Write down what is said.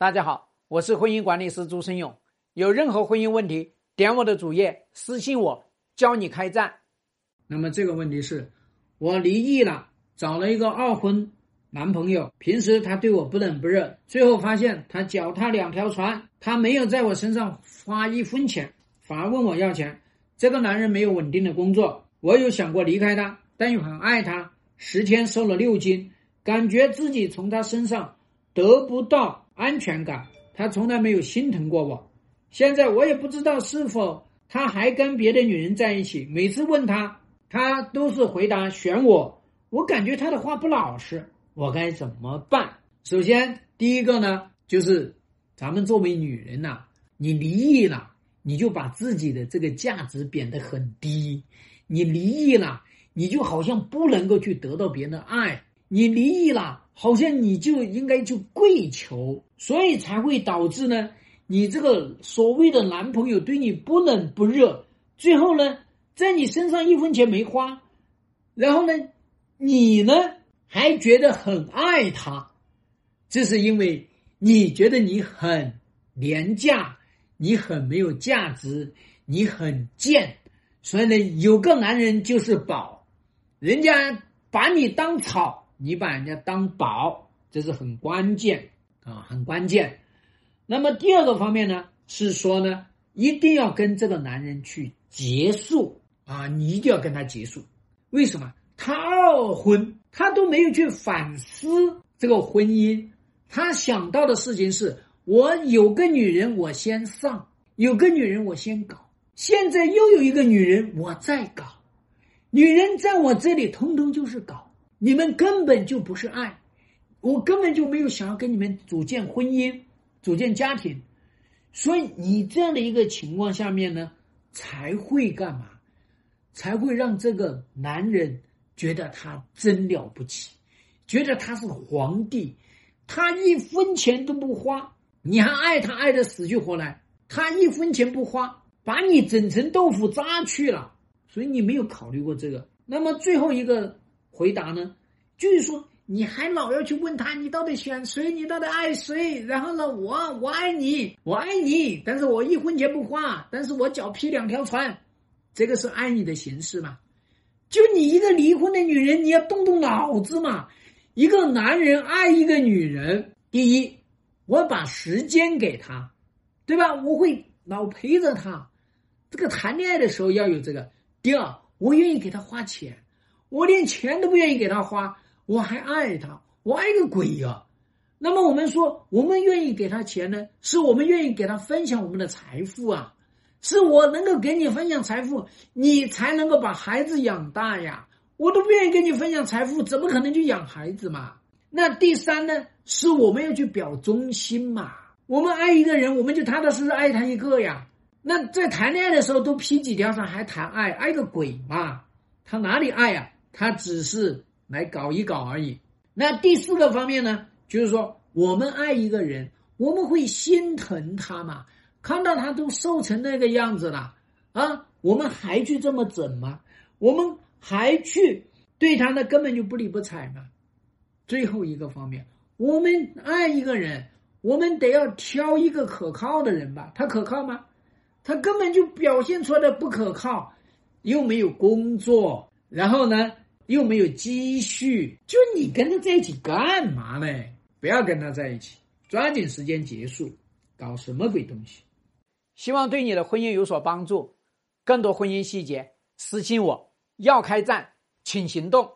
大家好，我是婚姻管理师朱生勇。有任何婚姻问题，点我的主页私信我，教你开战。那么这个问题是，我离异了，找了一个二婚男朋友，平时他对我不冷不热，最后发现他脚踏两条船，他没有在我身上花一分钱，反而问我要钱。这个男人没有稳定的工作，我有想过离开他，但又很爱他。十天瘦了六斤，感觉自己从他身上得不到。安全感，他从来没有心疼过我。现在我也不知道是否他还跟别的女人在一起。每次问他，他都是回答选我。我感觉他的话不老实，我该怎么办？首先，第一个呢，就是咱们作为女人呐，你离异了，你就把自己的这个价值贬得很低。你离异了，你就好像不能够去得到别人的爱。你离异了，好像你就应该去跪求，所以才会导致呢，你这个所谓的男朋友对你不冷不热，最后呢，在你身上一分钱没花，然后呢，你呢还觉得很爱他，这是因为你觉得你很廉价，你很没有价值，你很贱，所以呢，有个男人就是宝，人家把你当草。你把人家当宝，这是很关键啊，很关键。那么第二个方面呢，是说呢，一定要跟这个男人去结束啊，你一定要跟他结束。为什么？他二婚，他都没有去反思这个婚姻，他想到的事情是：我有个女人，我先上；有个女人，我先搞。现在又有一个女人，我再搞。女人在我这里，通通就是搞。你们根本就不是爱，我根本就没有想要跟你们组建婚姻、组建家庭，所以你这样的一个情况下面呢，才会干嘛？才会让这个男人觉得他真了不起，觉得他是皇帝，他一分钱都不花，你还爱他爱的死去活来，他一分钱不花，把你整成豆腐渣去了，所以你没有考虑过这个。那么最后一个。回答呢，就是说你还老要去问他，你到底选谁？你到底爱谁？然后呢，我我爱你，我爱你，但是我一分钱不花，但是我脚劈两条船，这个是爱你的形式嘛？就你一个离婚的女人，你要动动脑子嘛？一个男人爱一个女人，第一，我把时间给他，对吧？我会老陪着他，这个谈恋爱的时候要有这个。第二，我愿意给他花钱。我连钱都不愿意给他花，我还爱他，我爱个鬼呀！那么我们说，我们愿意给他钱呢，是我们愿意给他分享我们的财富啊，是我能够给你分享财富，你才能够把孩子养大呀。我都不愿意跟你分享财富，怎么可能去养孩子嘛？那第三呢，是我们要去表忠心嘛？我们爱一个人，我们就踏踏实实爱他一个呀。那在谈恋爱的时候都劈几条上还谈爱，爱个鬼嘛？他哪里爱呀？他只是来搞一搞而已。那第四个方面呢，就是说，我们爱一个人，我们会心疼他嘛？看到他都瘦成那个样子了，啊，我们还去这么整吗？我们还去对他呢？根本就不理不睬嘛。最后一个方面，我们爱一个人，我们得要挑一个可靠的人吧？他可靠吗？他根本就表现出来的不可靠，又没有工作，然后呢？又没有积蓄，就你跟他在一起干嘛呢？不要跟他在一起，抓紧时间结束，搞什么鬼东西？希望对你的婚姻有所帮助。更多婚姻细节，私信我。要开战，请行动。